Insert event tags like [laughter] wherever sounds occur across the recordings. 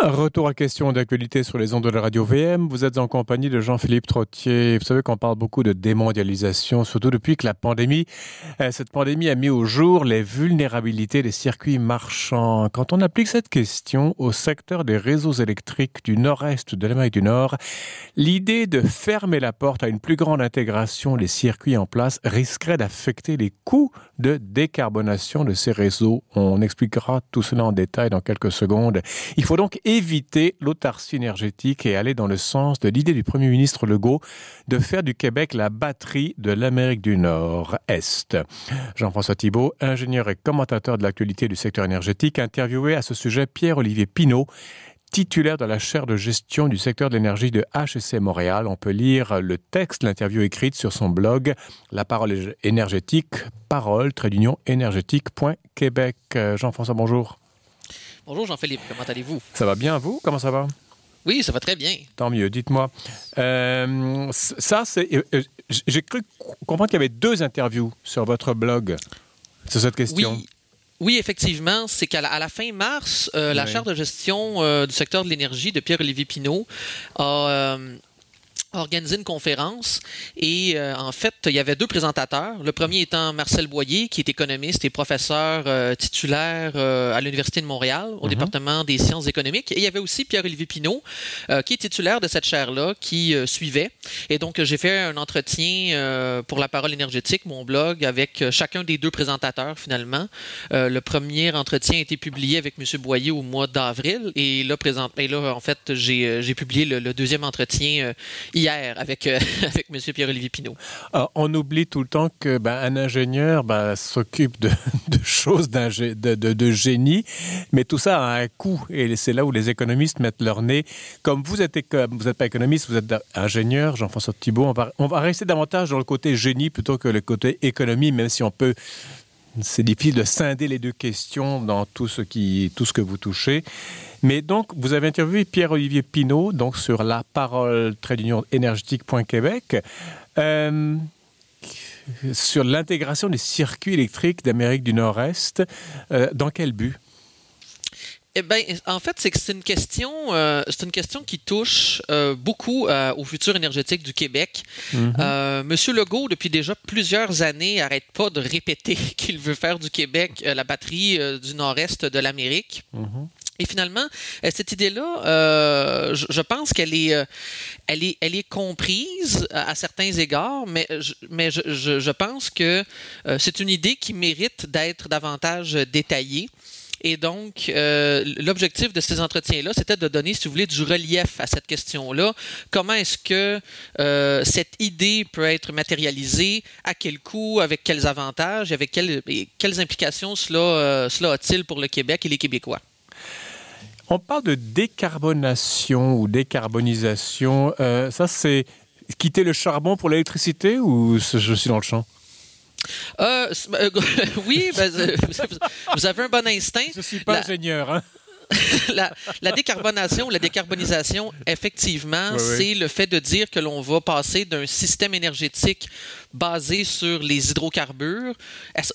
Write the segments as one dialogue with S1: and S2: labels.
S1: Retour à question d'actualité sur les ondes de la radio VM. Vous êtes en compagnie de Jean-Philippe Trottier. Vous savez qu'on parle beaucoup de démondialisation, surtout depuis que la pandémie, euh, cette pandémie a mis au jour les vulnérabilités des circuits marchands. Quand on applique cette question au secteur des réseaux électriques du nord-est de l'Amérique du Nord, l'idée de fermer la porte à une plus grande intégration des circuits en place risquerait d'affecter les coûts de décarbonation de ces réseaux. On expliquera tout cela en détail dans quelques secondes. Il faut donc éviter l'autarcie énergétique et aller dans le sens de l'idée du Premier ministre Legault de faire du Québec la batterie de l'Amérique du Nord-Est. Jean-François Thibault, ingénieur et commentateur de l'actualité du secteur énergétique, interviewé à ce sujet Pierre-Olivier Pinault, titulaire de la chaire de gestion du secteur de l'énergie de HEC Montréal. On peut lire le texte, l'interview écrite sur son blog La parole énergétique, parole, trait d'union énergétique.québec. Jean-François, bonjour.
S2: Bonjour Jean-Philippe, comment allez-vous?
S1: Ça va bien, vous? Comment ça va?
S2: Oui, ça va très bien.
S1: Tant mieux, dites-moi. Euh, ça, c'est. Euh, euh, j'ai cru comprendre qu'il y avait deux interviews sur votre blog sur cette question.
S2: Oui. Oui, effectivement, c'est qu'à la, fin mars, la chaire de gestion du secteur de l'énergie de Pierre-Olivier Pinault a organisé une conférence et euh, en fait, il y avait deux présentateurs. Le premier étant Marcel Boyer, qui est économiste et professeur euh, titulaire euh, à l'Université de Montréal, au mhm. département des sciences économiques. Et il y avait aussi Pierre-Olivier Pinault, qui est titulaire de cette chaire-là, qui suivait. Et donc, j'ai fait un entretien pour la parole énergétique, mon blog, avec chacun des deux présentateurs, finalement. le premier entretien a été publié avec M. Boyer au mois d'avril. Et là, présent, et là, en fait, j'ai publié le, le, deuxième entretien hier avec, euh, [laughs] avec M. Pierre-Olivier Pinault.
S1: Ah, on oublie tout le temps que ben, ingénieur ben, s'occupe de, [laughs] choses de, de, génie, mais tout ça a un coût et c'est là où les économistes mettent leur nez. Comme vous êtes vous n'êtes pas économiste, vous êtes ingénieur, Jean-François Thibault, on va rester davantage dans le côté génie plutôt que le côté économie, même si on peut c'est difficile de scinder les deux questions dans tout ce, qui, tout ce que vous touchez. Mais donc, vous avez interviewé Pierre-Olivier Pinault donc sur la parole énergétique.québec euh, sur l'intégration des circuits électriques d'Amérique du Nord-Est. Euh, dans quel but?
S2: Eh ben, en fait, c'est que c'est une question, euh, c'est une question qui touche euh, beaucoup euh, au futur énergétique du Québec. Mm-hmm. Monsieur Legault, depuis déjà plusieurs années, arrête pas de répéter [laughs] qu'il veut faire du Québec la batterie du nord-est de l'Amérique. Mm-hmm. Et finalement, cette idée-là, je, pense qu'elle est, elle est, elle est comprise à, certains égards, mais, je, mais je, je pense que c'est une idée qui mérite d'être davantage détaillée. Et donc, euh, l'objectif de ces entretiens-là, c'était de donner, si vous voulez, du relief à cette question-là. Comment est-ce que euh, cette idée peut être matérialisée, à quel coût, avec quels avantages, avec quelles, quelles implications cela, euh, cela a-t-il pour le Québec et les Québécois?
S1: On parle de décarbonation ou décarbonisation. ça, c'est quitter le charbon pour l'électricité ou je suis dans le champ?
S2: Euh, euh [laughs] oui, ben, euh, vous avez un bon instinct.
S1: Je ne suis pas ingénieur. Hein? [laughs]
S2: la, la, décarbonation, la décarbonisation, effectivement, c'est le fait de dire que l'on va passer d'un système énergétique basé sur les hydrocarbures,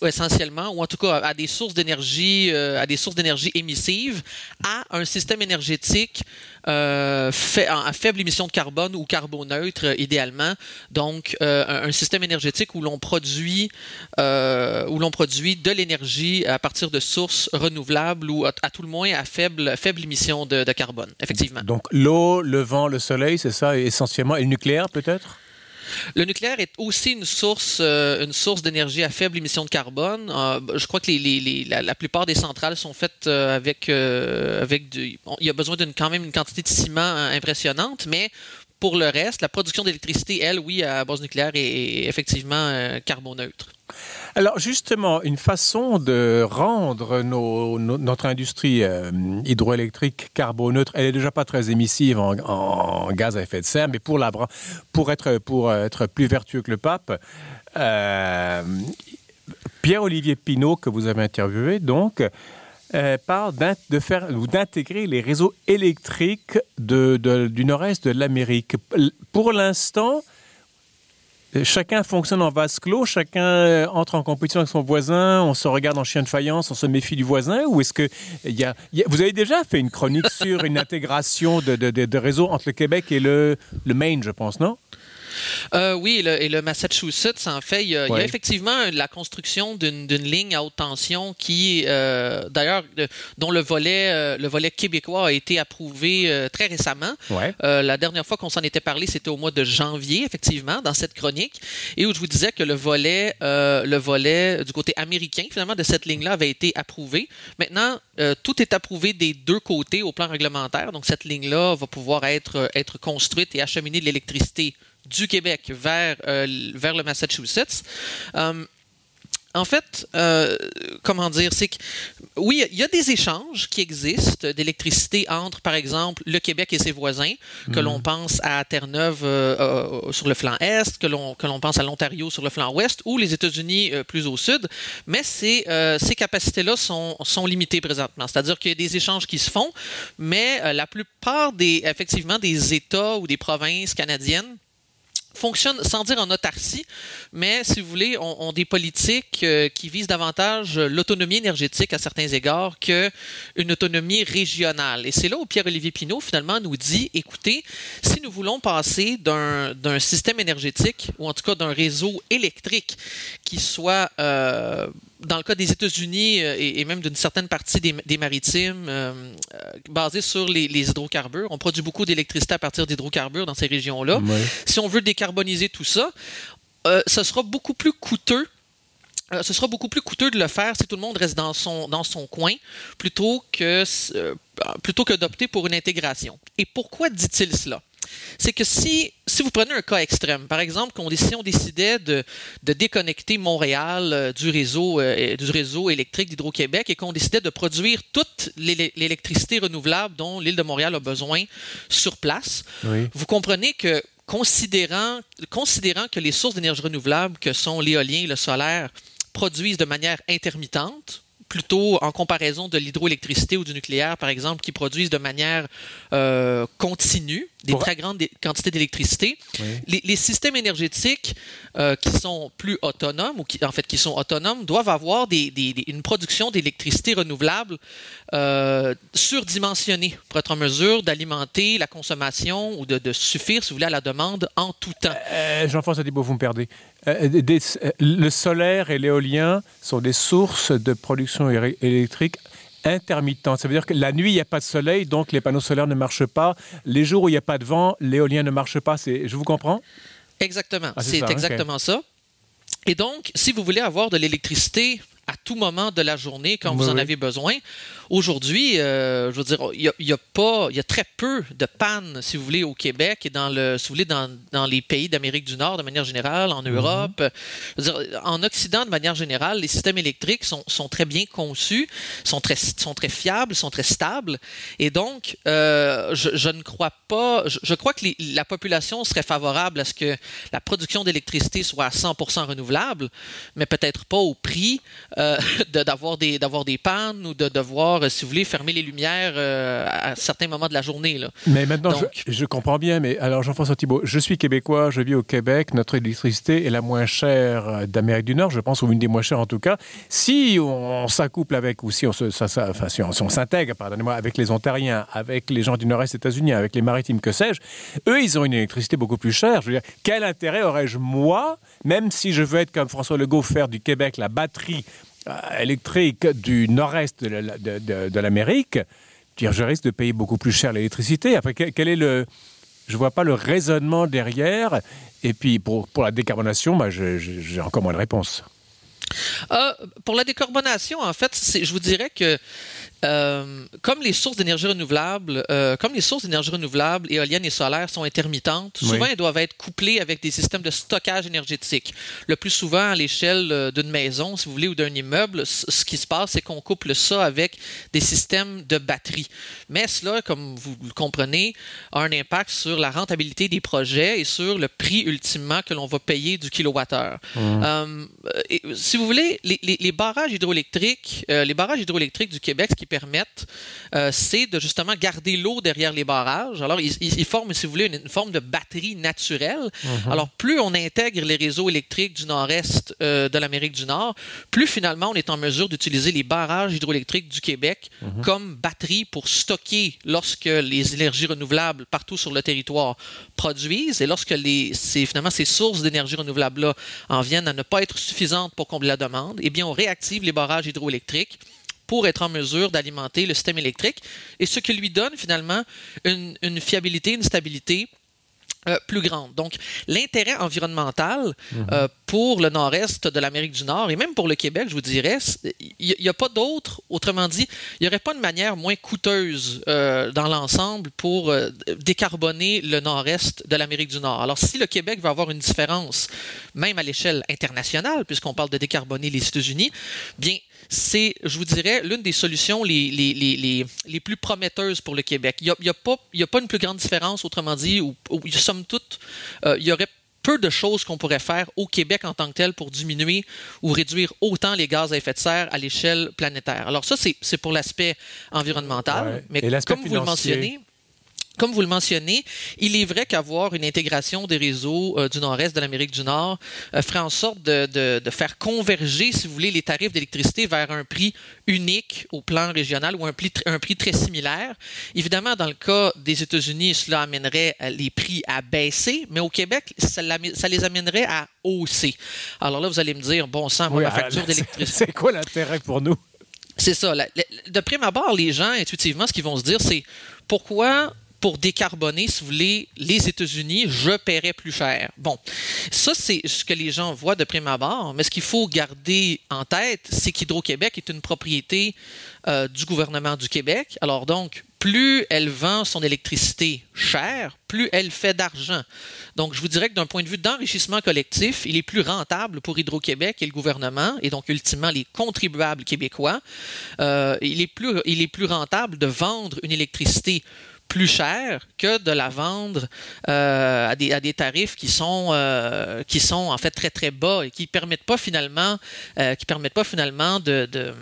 S2: essentiellement, ou en tout cas à des sources d'énergie, euh, à des sources émissives, à un système énergétique euh, à faible émission de carbone ou carboneutre, idéalement. Donc, euh, un, système énergétique où l'on produit, où l'on produit de l'énergie à partir de sources renouvelables ou à, tout le moins à faible, faible émission de, de carbone, effectivement.
S1: Donc, l'eau, le vent, le soleil, c'est ça, essentiellement, et le nucléaire peut-être?
S2: Le nucléaire est aussi une source, euh, une source d'énergie à faible émission de carbone. Euh, je crois que la, plupart des centrales sont faites euh, avec, avec du, il y a besoin d'une quand même une quantité de ciment impressionnante, mais pour le reste, la production d'électricité, elle, oui, à base nucléaire, est, effectivement carboneutre.
S1: Alors justement, une façon de rendre notre industrie euh, hydroélectrique carboneutre, elle est déjà pas très émissive en, gaz à effet de serre, mais pour être plus vertueux que le pape, euh, Pierre-Olivier Pinault, que vous avez interviewé, donc, euh, parle de faire ou d'intégrer les réseaux électriques de, du nord-est de l'Amérique. Pour l'instant, chacun fonctionne en vase clos, chacun euh, entre en compétition avec son voisin, on se regarde en chien de faïence, on se méfie du voisin, ou est-ce que y, a, vous avez déjà fait une chronique sur une intégration de, réseaux entre le Québec et le Maine, je pense, non?
S2: Euh, oui, et le, et le, Massachusetts, en fait, il y a, ouais. il y a effectivement la construction d'une ligne à haute tension qui, euh, d'ailleurs, dont le volet, euh, le volet québécois a été approuvé très récemment.
S1: Ouais.
S2: La dernière fois qu'on s'en était parlé, c'était au mois de janvier, effectivement, dans cette chronique, et où je vous disais que le volet, le volet du côté américain, finalement, de cette ligne-là avait été approuvé. Maintenant, tout est approuvé des deux côtés au plan réglementaire, donc cette ligne-là va pouvoir être, être construite et acheminer de l'électricité du Québec vers, euh, vers le Massachusetts. Euh, en fait, euh, comment dire, c'est que oui, il y a des échanges qui existent d'électricité entre, par exemple, le Québec et ses voisins, que mmh. l'on pense à Terre-Neuve euh, euh, sur le flanc est, que l'on que l'on pense à l'Ontario sur le flanc ouest, ou les États-Unis plus au sud. Mais ces ces capacités-là sont sont limitées présentement. C'est-à-dire qu'il y a des échanges qui se font, mais la plupart des effectivement des États ou des provinces canadiennes fonctionne sans dire en autarcie, mais si vous voulez, ont, des politiques euh, qui visent davantage l'autonomie énergétique à certains égards qu'une autonomie régionale. Et c'est là où Pierre-Olivier Pinault finalement nous dit, écoutez, si nous voulons passer d'un système énergétique, ou en tout cas d'un réseau électrique qui soit... Euh, dans le cas des États-Unis euh, et, et, même d'une certaine partie des, des maritimes euh, basés sur les, les, hydrocarbures. On produit beaucoup d'électricité à partir d'hydrocarbures dans ces régions-là.
S1: Ouais.
S2: Si on veut décarboniser tout ça, euh, ce sera beaucoup plus coûteux euh, ce sera beaucoup plus coûteux de le faire si tout le monde reste dans son, dans son coin plutôt que, euh, plutôt que d'opter pour une intégration. Et pourquoi dit-il cela? C'est que si, si vous prenez un cas extrême, par exemple, qu'on, si on décidait de, de déconnecter Montréal euh, du, réseau, euh, du réseau électrique d'Hydro-Québec et qu'on décidait de produire toute l'électricité renouvelable dont l'île de Montréal a besoin sur place,
S1: oui.
S2: vous comprenez que considérant, considérant que les sources d'énergie renouvelable que sont l'éolien et le solaire produisent de manière intermittente, plutôt en comparaison de l'hydroélectricité ou du nucléaire, par exemple, qui produisent de manière euh, continue des très grandes quantités d'électricité.
S1: Oui.
S2: Les, les, systèmes énergétiques euh, qui sont plus autonomes, ou qui, en fait qui sont autonomes, doivent avoir des, des, une production d'électricité renouvelable euh, surdimensionnée pour être en mesure d'alimenter la consommation ou de, de, suffire, si vous voulez, à la demande en tout temps.
S1: Euh, Jean-François Thibault, vous me perdez. Euh, des, le solaire et l'éolien sont des sources de production électrique intermittente. Ça veut dire que la nuit, il n'y a pas de soleil, donc les panneaux solaires ne marchent pas. Les jours où il n'y a pas de vent, l'éolien ne marche pas. Je vous comprends?
S2: Exactement. Ah, c'est exactement okay. ça. Et donc, si vous voulez avoir de l'électricité tout moment de la journée quand oui, vous en avez besoin. Aujourd'hui, euh, je veux dire, il y, a, y a pas, il y a très peu de pannes, si vous voulez, au Québec et dans le, si vous voulez, dans, dans les pays d'Amérique du Nord de manière générale, en Europe. Mm -hmm. dire, en Occident, de manière générale, les systèmes électriques sont, sont, très bien conçus, sont très, sont très fiables, sont très stables. Et donc, euh, je, je, ne crois pas, je, je crois que les, la population serait favorable à ce que la production d'électricité soit à 100% renouvelable, mais peut-être pas au prix euh, [laughs] d'avoir des, des pannes ou de devoir, si vous voulez, fermer les lumières euh, à certains moments de la journée. Là.
S1: Mais maintenant, Donc, je, je, comprends bien, mais alors Jean-François Thibault, je suis québécois, je vis au Québec, notre électricité est la moins chère d'Amérique du Nord, je pense, ou une des moins chères en tout cas. Si on, on s'accouple avec, ou si on, ça, enfin, si on, si on s'intègre, pardonnez-moi, avec les Ontariens, avec les gens du Nord-Est États-Unis, avec les maritimes, que sais-je, eux, ils ont une électricité beaucoup plus chère. Je veux dire, quel intérêt aurais-je, moi, même si je veux être comme François Legault, faire du Québec la batterie Euh, électrique du nord-est de l'Amérique, je risque de payer beaucoup plus cher l'électricité. Après, quel est le. Je ne vois pas le raisonnement derrière. Et puis, pour, pour la décarbonation, bah, j'ai encore moins de réponses.
S2: Euh, pour la décarbonation, en fait, je vous dirais que euh, comme les sources d'énergie renouvelable, euh, comme les sources d'énergie renouvelable, éoliennes et solaires sont intermittentes, souvent elles doivent être couplées avec des systèmes de stockage énergétique. Le plus souvent à l'échelle euh, d'une maison, si vous voulez, ou d'un immeuble, ce qui se passe, c'est qu'on couple ça avec des systèmes de batterie. Mais cela, comme vous le comprenez, a un impact sur la rentabilité des projets et sur le prix ultimement que l'on va payer du kilowattheure. Mmh. si vous voulez, les, les, les barrages hydroélectriques, les barrages hydroélectriques du Québec, ce qui permettent, euh, c'est de justement garder l'eau derrière les barrages. Alors, ils, forment, si vous voulez, une, forme de batterie naturelle. Mhm. Alors, plus on intègre les réseaux électriques du nord-est euh, de l'Amérique du Nord, plus finalement on est en mesure d'utiliser les barrages hydroélectriques du Québec mhm. comme batterie pour stocker lorsque les énergies renouvelables partout sur le territoire produisent et lorsque les, finalement ces sources d'énergie renouvelable-là en viennent à ne pas être suffisantes pour combler la demande, eh bien, on réactive les barrages hydroélectriques pour être en mesure d'alimenter le système électrique, et ce qui lui donne finalement une, une fiabilité, une stabilité euh, plus grande. Donc, l'intérêt environnemental mhm. euh, pour le nord-est de l'Amérique du Nord et même pour le Québec, je vous dirais, il n'y a pas d'autre, autrement dit, il n'y aurait pas une manière moins coûteuse euh, dans l'ensemble pour décarboner le nord-est de l'Amérique du Nord. Alors, si le Québec veut avoir une différence, même à l'échelle internationale, puisqu'on parle de décarboner les États-Unis, bien, c'est, je vous dirais, l'une des solutions les, plus prometteuses pour le Québec. Il n'y a, pas, une plus grande différence, autrement dit, où, somme toute, euh, il y aurait peu de choses qu'on pourrait faire au Québec en tant que tel pour diminuer ou réduire autant les gaz à effet de serre à l'échelle planétaire. Alors ça, c'est pour l'aspect environnemental. Mais comme vous le mentionnez, comme vous le mentionnez, il est vrai qu'avoir une intégration des réseaux euh, du nord-est de l'Amérique du Nord euh, ferait en sorte de, faire converger, si vous voulez, les tarifs d'électricité vers un prix unique au plan régional ou un prix, un prix très similaire. Évidemment, dans le cas des États-Unis, cela amènerait euh, les prix à baisser, mais au Québec, ça, les amènerait à hausser. Alors là, vous allez me dire, bon sang, ma facture d'électricité. [laughs]
S1: C'est quoi l'intérêt pour nous?
S2: C'est ça. De prime abord, les gens, intuitivement, ce qu'ils vont se dire, c'est pourquoi pour décarboner, si vous voulez, les États-Unis, je paierais plus cher. Bon, ça, c'est ce que les gens voient de prime abord, mais ce qu'il faut garder en tête, c'est qu'Hydro-Québec est une propriété euh, du gouvernement du Québec. Alors donc, plus elle vend son électricité chère, plus elle fait d'argent. Donc, je vous dirais que d'un point de vue d'enrichissement collectif, il est plus rentable pour Hydro-Québec et le gouvernement, et donc ultimement les contribuables québécois, euh, il, est plus, il est plus rentable de vendre une électricité plus cher que de la vendre euh, à, des, à, des, tarifs qui sont, euh, qui sont en fait très très bas et qui permettent pas finalement, euh, qui permettent pas finalement de, de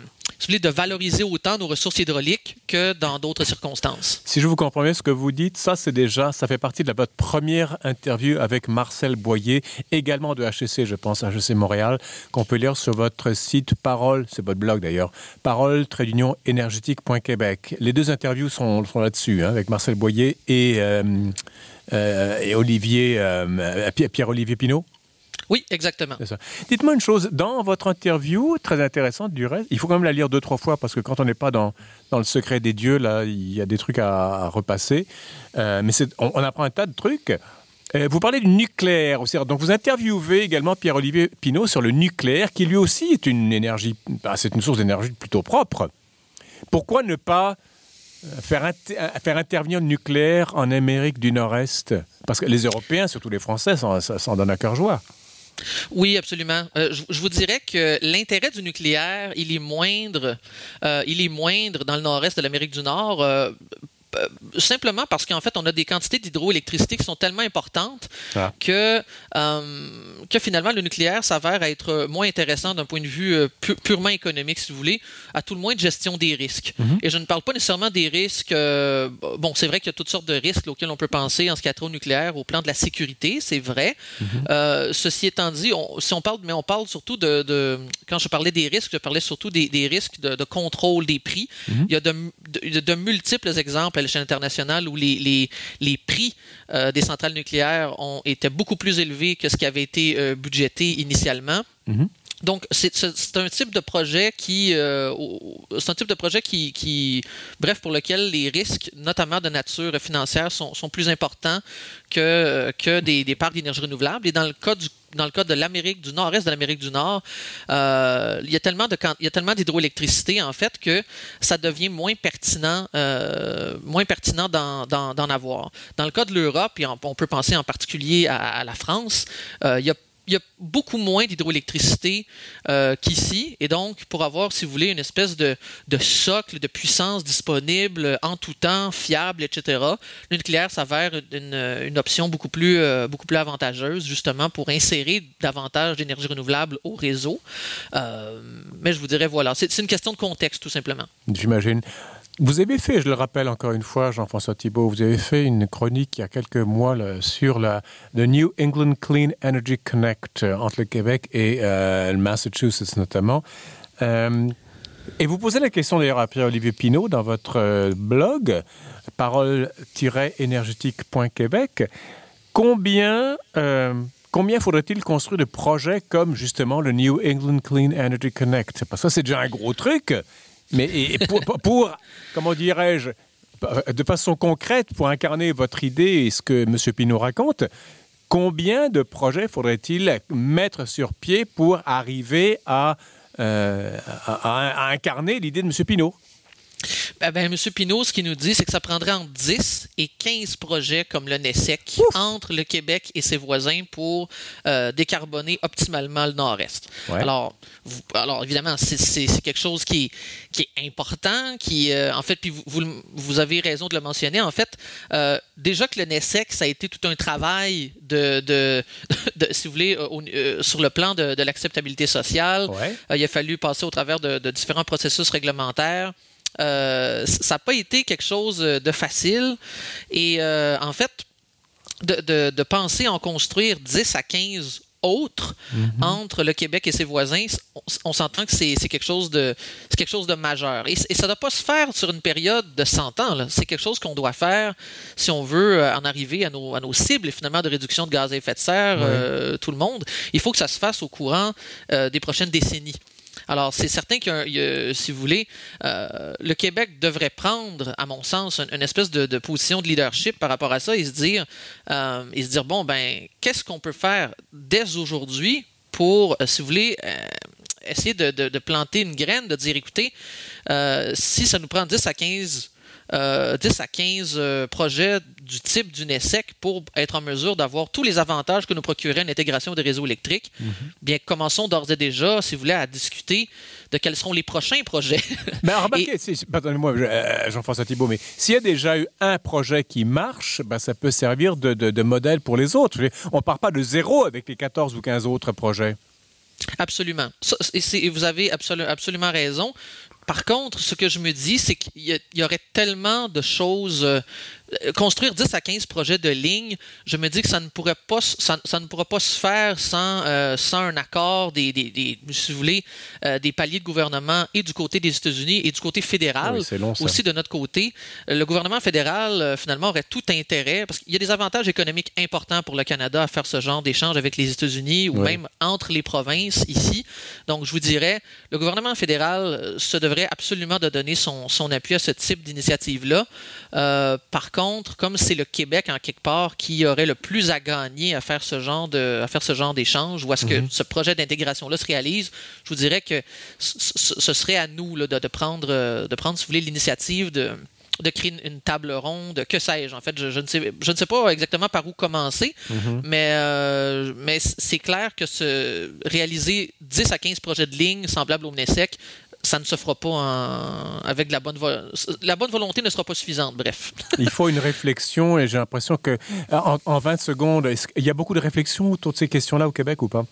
S2: de valoriser autant nos ressources hydrauliques que dans d'autres circonstances.
S1: Si je vous comprends bien ce que vous dites, ça c'est déjà, ça fait partie de votre première interview avec Marcel Boyer, également de HEC, je pense, HEC Montréal, qu'on peut lire sur votre site Parole, c'est votre blog d'ailleurs, parole énergétique.québec. Les deux interviews sont, là-dessus, hein, avec Marcel Boyer et, euh, euh, et Olivier, euh, Pierre-Olivier Pinault.
S2: Oui, exactement.
S1: Dites-moi une chose, dans votre interview, très intéressante du reste, il faut quand même la lire deux, trois fois parce que quand on n'est pas dans, dans le secret des dieux, là, il y a des trucs à, repasser. Euh, mais on, apprend un tas de trucs. Euh, vous parlez du nucléaire. Donc vous interviewez également Pierre-Olivier Pinault sur le nucléaire, qui lui aussi est une énergie, bah, c'est une source d'énergie plutôt propre. Pourquoi ne pas euh, faire, faire intervenir le nucléaire en Amérique du Nord-Est? Parce que les Européens, surtout les Français, s'en donnent à cœur joie.
S2: Oui, absolument. Euh, je, vous dirais que l'intérêt du nucléaire, il est moindre, euh, il est moindre dans le nord-est de l'Amérique du Nord. Euh, simplement parce qu'en fait, on a des quantités d'hydroélectricité qui sont tellement importantes ah. que, euh, que finalement, le nucléaire s'avère être moins intéressant d'un point de vue euh, purement économique, si vous voulez, à tout le moins de gestion des risques. Mhm. Et je ne parle pas nécessairement des risques. bon, c'est vrai qu'il y a toutes sortes de risques auxquels on peut penser en ce qui a trait au nucléaire, au plan de la sécurité, c'est vrai. Mhm. ceci étant dit, si on parle, mais on parle surtout de, quand je parlais des risques, je parlais surtout des, risques de, contrôle des prix. Mhm. Il y a de, de multiples exemples l'échelle internationale où les, les, prix euh, des centrales nucléaires ont, étaient beaucoup plus élevés que ce qui avait été euh, budgété initialement. Mm-hmm. Donc, c'est un type de projet qui, euh, c'est un type de projet qui, qui, bref, pour lequel les risques, notamment de nature financière, sont, sont plus importants que, que des, des parcs d'énergie renouvelable. Et dans le cas du dans le cas de l'Amérique du Nord-Est de l'Amérique du Nord, euh, il y a tellement de il y a tellement d'hydroélectricité en fait que ça devient moins pertinent, euh, moins pertinent d'en avoir. Dans le cas de l'Europe, on, peut penser en particulier à, la France, euh, il y a il y a beaucoup moins d'hydroélectricité euh, qu'ici. Et donc, pour avoir, si vous voulez, une espèce de, de, socle de puissance disponible en tout temps, fiable, etc., le nucléaire s'avère une, option beaucoup plus, euh, beaucoup plus avantageuse, justement, pour insérer davantage d'énergie renouvelable au réseau. Euh, mais je vous dirais, voilà, c'est une question de contexte, tout simplement.
S1: J'imagine. Vous avez fait, je le rappelle encore une fois, Jean-François Thibault, vous avez fait une chronique il y a quelques mois sur la the New England Clean Energy Connect euh, entre le Québec et euh, le Massachusetts notamment. Euh, et vous posez la question d'ailleurs à Pierre-Olivier Pinault dans votre blog parole-énergétique.québec. Combien Combien faudrait-il construire de projets comme justement le New England Clean Energy Connect? Parce que c'est déjà un gros truc. Mais pour, pour comment dirais-je, de façon concrète, pour incarner votre idée et ce que M. Pinault raconte, combien de projets faudrait-il mettre sur pied pour arriver à, euh, incarner l'idée de M. Pinault?
S2: Ben, ben, M. Pinault, ce qu'il nous dit, c'est que ça prendrait entre 10 et 15 projets comme le NESEC entre le Québec et ses voisins pour euh, décarboner optimalement le nord-est. Ouais. Alors, vous, alors, évidemment, c'est quelque chose qui, qui est important, qui, euh, en fait, puis vous, vous, vous, avez raison de le mentionner. En fait, euh, déjà que le NESEC, ça a été tout un travail de, de, [laughs] de si vous voulez, au, sur le plan de, de l'acceptabilité sociale.
S1: Ouais.
S2: il a fallu passer au travers de, de différents processus réglementaires. Euh, ça n'a pas été quelque chose de facile. Et euh, en fait, de, de, de, penser en construire 10 à 15 autres mm -hmm. entre le Québec et ses voisins, on, on s'entend que c'est quelque, chose de, quelque chose de majeur. Et, et ça ne doit pas se faire sur une période de 100 ans. C'est quelque chose qu'on doit faire si on veut euh, en arriver à nos, à nos cibles finalement de réduction de gaz à effet de serre, oui. euh, tout le monde. Il faut que ça se fasse au courant euh, des prochaines décennies. Alors, c'est certain que, si vous voulez, euh, le Québec devrait prendre, à mon sens, une, espèce de, position de leadership par rapport à ça et se dire, euh, et se dire bon, ben, qu'est-ce qu'on peut faire dès aujourd'hui pour, euh, si vous voulez, essayer de, planter une graine, de dire, écoutez, si ça nous prend 10 à 15 euh, 10 à 15 euh, projets du type du NESEC pour être en mesure d'avoir tous les avantages que nous procurerait une intégration des réseaux électriques. Mm -hmm. Bien, commençons d'ores et déjà, si vous voulez, à discuter de quels seront les prochains projets. [laughs]
S1: mais remarquez, et... pardonnez-moi, euh, Jean-François Thibault, mais s'il y a déjà eu un projet qui marche, ben, ça peut servir de, de, de modèle pour les autres. On ne part pas de zéro avec les 14 ou 15 autres projets.
S2: Absolument. Et vous avez absolu absolument raison. Par contre, ce que je me dis, c'est qu'il y, y, aurait tellement de choses euh, construire 10 à 15 projets de ligne, je me dis que ça ne pourrait pas, ça, ça ne pourra pas se faire sans, euh, sans un accord des, des, des, si vous voulez, euh, des paliers de gouvernement et du côté des États-Unis et du côté fédéral
S1: oui, long,
S2: aussi de notre côté. Le gouvernement fédéral, euh, finalement, aurait tout intérêt, parce qu'il y a des avantages économiques importants pour le Canada à faire ce genre d'échange avec les États-Unis ou oui. même entre les provinces ici. Donc, je vous dirais, le gouvernement fédéral euh, se devrait absolument de donner son, son appui à ce type d'initiative-là. Euh, par contre, comme c'est le Québec en quelque part qui aurait le plus à gagner à faire ce genre de, à faire ce genre d'échange, ou à ce que mm -hmm. ce projet d'intégration-là se réalise, je vous dirais que ce serait à nous là, de, de, prendre, de prendre, si vous voulez, l'initiative de de créer une, une, table ronde, que sais-je. En fait, je, je, ne sais, je ne sais pas exactement par où commencer, mm -hmm. mais, euh, mais c'est clair que se réaliser 10 à 15 projets de ligne semblables au MNESEC, ça ne se fera pas en... avec la bonne la bonne volonté ne sera pas suffisante bref. [laughs]
S1: Il faut une réflexion et j'ai l'impression que en, en 20 secondes il y a beaucoup de réflexions autour de ces questions là au Québec ou pas?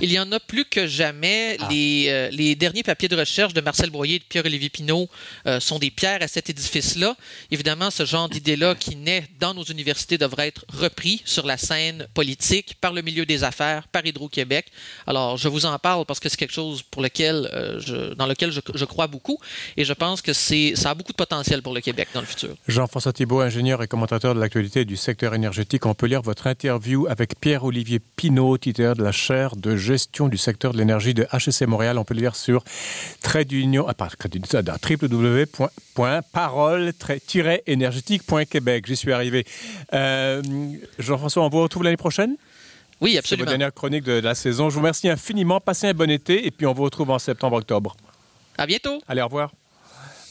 S2: Il y en a plus que jamais. Ah. Les, euh, les, derniers papiers de recherche de Marcel Broyer et de Pierre-Olivier Pinault euh, sont des pierres à cet édifice-là. Évidemment, ce genre d'idée-là qui naît dans nos universités devrait être repris sur la scène politique par le milieu des affaires, par Hydro-Québec. Alors, je vous en parle parce que c'est quelque chose pour lequel, euh, je, dans lequel je, je, crois beaucoup et je pense que ça a beaucoup de potentiel pour le Québec dans le futur.
S1: Jean-François Thibault, ingénieur et commentateur de l'actualité du secteur énergétique. On peut lire votre interview avec Pierre-Olivier Pinault, titulaire de la chaire de gestion du secteur de l'énergie de HEC Montréal. On peut le lire sur trait d'union à www.parole-énergétique.québec. J'y suis arrivé. Euh, Jean-François, on vous retrouve l'année prochaine?
S2: Oui, absolument.
S1: C'est votre dernière chronique de la saison. Je vous remercie infiniment. Passez un bon été et puis on vous retrouve en septembre-octobre.
S2: À bientôt.
S1: Allez, au revoir.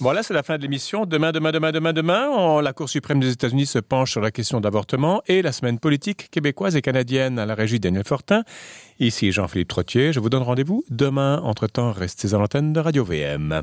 S1: Voilà, c'est la fin de l'émission. Demain, demain, demain, demain, demain, la Cour suprême des États-Unis se penche sur la question d'avortement et la semaine politique québécoise et canadienne à la régie Daniel Fortin. Ici Jean-Philippe Trottier. Je vous donne rendez-vous demain. Entre-temps, restez à l'antenne de Radio VM.